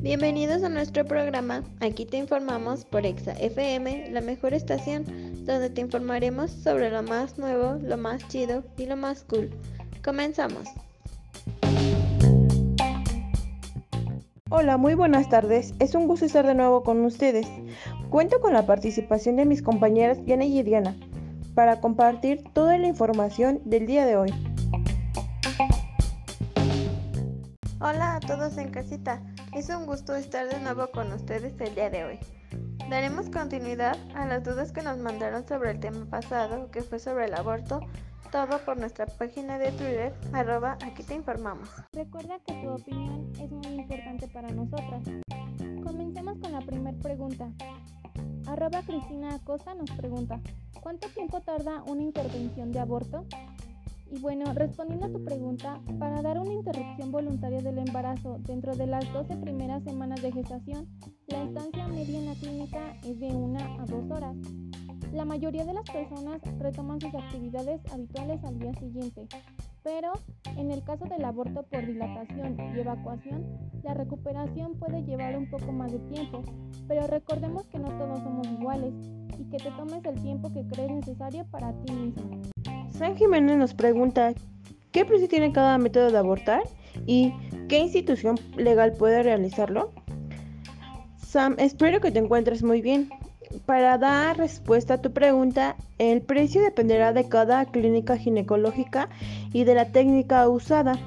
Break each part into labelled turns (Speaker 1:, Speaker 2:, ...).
Speaker 1: Bienvenidos a nuestro programa. Aquí te informamos por Exa FM, la mejor estación, donde te informaremos sobre lo más nuevo, lo más chido y lo más cool. Comenzamos.
Speaker 2: Hola, muy buenas tardes. Es un gusto estar de nuevo con ustedes. Cuento con la participación de mis compañeras Diana y Diana para compartir toda la información del día de hoy.
Speaker 1: Hola a todos en casita. Es un gusto estar de nuevo con ustedes el día de hoy. Daremos continuidad a las dudas que nos mandaron sobre el tema pasado, que fue sobre el aborto, todo por nuestra página de Twitter, arroba aquí te informamos.
Speaker 3: Recuerda que tu opinión es muy importante para nosotras. Comencemos con la primera pregunta. Arroba Cristina Acosta nos pregunta, ¿cuánto tiempo tarda una intervención de aborto? Y bueno, respondiendo a tu pregunta, para dar una interrupción voluntaria del embarazo dentro de las 12 primeras semanas de gestación, la estancia media en la clínica es de una a dos horas. La mayoría de las personas retoman sus actividades habituales al día siguiente, pero en el caso del aborto por dilatación y evacuación, la recuperación puede llevar un poco más de tiempo, pero recordemos que no todos somos iguales y que te tomes el tiempo que crees necesario para ti mismo.
Speaker 2: San Jiménez nos pregunta, ¿qué precio tiene cada método de abortar y qué institución legal puede realizarlo? Sam, espero que te encuentres muy bien. Para dar respuesta a tu pregunta, el precio dependerá de cada clínica ginecológica y de la técnica usada.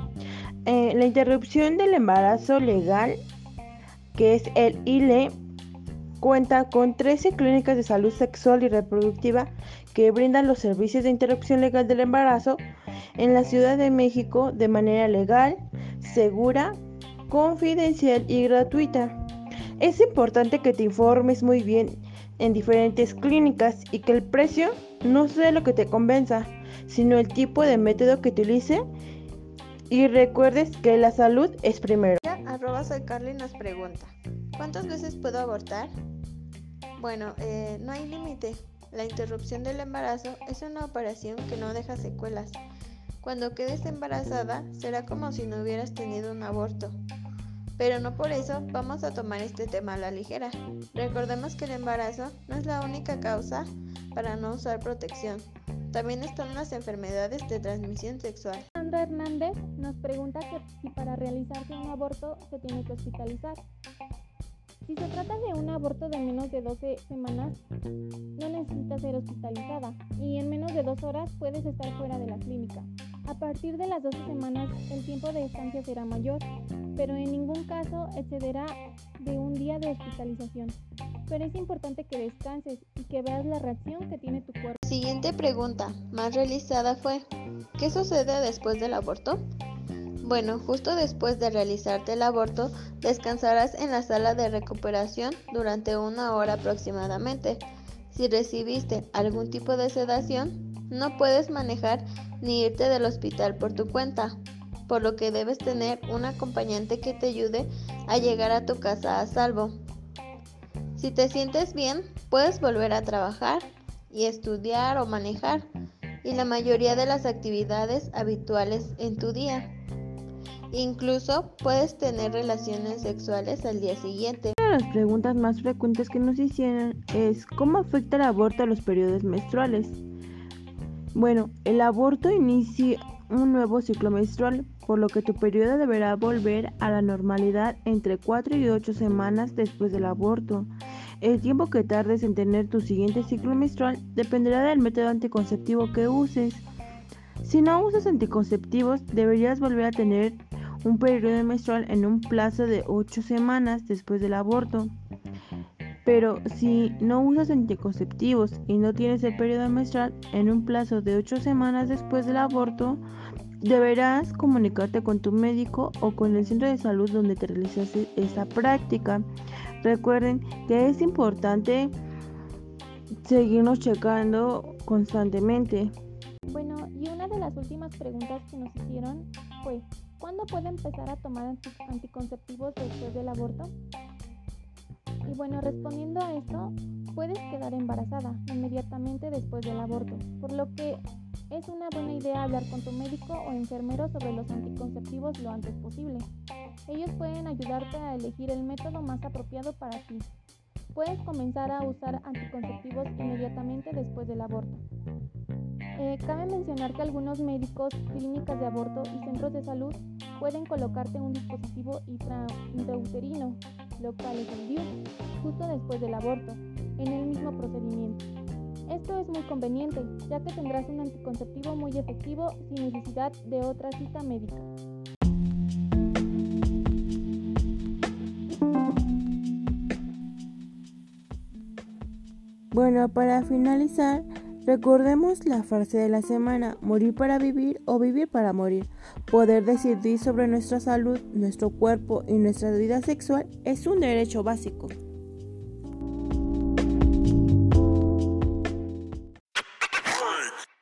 Speaker 2: Eh, la interrupción del embarazo legal, que es el ILE, cuenta con 13 clínicas de salud sexual y reproductiva que brindan los servicios de interrupción legal del embarazo en la Ciudad de México de manera legal, segura, confidencial y gratuita. Es importante que te informes muy bien en diferentes clínicas y que el precio no sea lo que te convenza, sino el tipo de método que utilice y recuerdes que la salud es primero.
Speaker 1: Arroba soy Carly nos pregunta, ¿cuántas veces puedo abortar? Bueno, eh, no hay límite. La interrupción del embarazo es una operación que no deja secuelas. Cuando quedes embarazada será como si no hubieras tenido un aborto. Pero no por eso vamos a tomar este tema a la ligera. Recordemos que el embarazo no es la única causa para no usar protección. También están las enfermedades de transmisión sexual.
Speaker 3: Hernández nos pregunta si para realizarse un aborto se tiene que hospitalizar. Si se trata de un aborto de menos de 12 semanas, no necesita ser hospitalizada y en menos de dos horas puedes estar fuera de la clínica. A partir de las 12 semanas, el tiempo de estancia será mayor, pero en ningún caso excederá de un día de hospitalización. Pero es importante que descanses y que veas la reacción que tiene tu cuerpo.
Speaker 1: Siguiente pregunta, más realizada fue, ¿qué sucede después del aborto? Bueno, justo después de realizarte el aborto, descansarás en la sala de recuperación durante una hora aproximadamente. Si recibiste algún tipo de sedación, no puedes manejar ni irte del hospital por tu cuenta, por lo que debes tener un acompañante que te ayude a llegar a tu casa a salvo. Si te sientes bien, puedes volver a trabajar y estudiar o manejar y la mayoría de las actividades habituales en tu día. Incluso puedes tener relaciones sexuales al día siguiente.
Speaker 2: Una de las preguntas más frecuentes que nos hicieron es ¿cómo afecta el aborto a los periodos menstruales? Bueno, el aborto inicia un nuevo ciclo menstrual, por lo que tu periodo deberá volver a la normalidad entre 4 y 8 semanas después del aborto. El tiempo que tardes en tener tu siguiente ciclo menstrual dependerá del método anticonceptivo que uses. Si no usas anticonceptivos, deberías volver a tener un periodo menstrual en un plazo de 8 semanas después del aborto. Pero si no usas anticonceptivos y no tienes el periodo menstrual en un plazo de 8 semanas después del aborto, deberás comunicarte con tu médico o con el centro de salud donde te realizaste esta práctica. Recuerden que es importante seguirnos checando constantemente.
Speaker 3: Bueno, y una de las últimas preguntas que nos hicieron fue, ¿cuándo puede empezar a tomar anticonceptivos después del aborto? Y bueno, respondiendo a esto, puedes quedar embarazada inmediatamente después del aborto, por lo que Es una buena idea hablar con tu médico o enfermero sobre los anticonceptivos lo antes posible. Ellos pueden ayudarte a elegir el método más apropiado para ti. Puedes comenzar a usar anticonceptivos inmediatamente después del aborto. Eh, cabe mencionar que algunos médicos, clínicas de aborto y centros de salud pueden colocarte un dispositivo intrauterino, lo cual es el DIU, justo después del aborto, en el mismo procedimiento. Esto es muy conveniente, ya que tendrás un anticonceptivo muy efectivo sin necesidad de otra cita médica.
Speaker 2: Bueno, para finalizar, recordemos la frase de la semana, morir para vivir o vivir para morir. Poder decidir sobre nuestra salud, nuestro cuerpo y nuestra vida sexual es un derecho básico.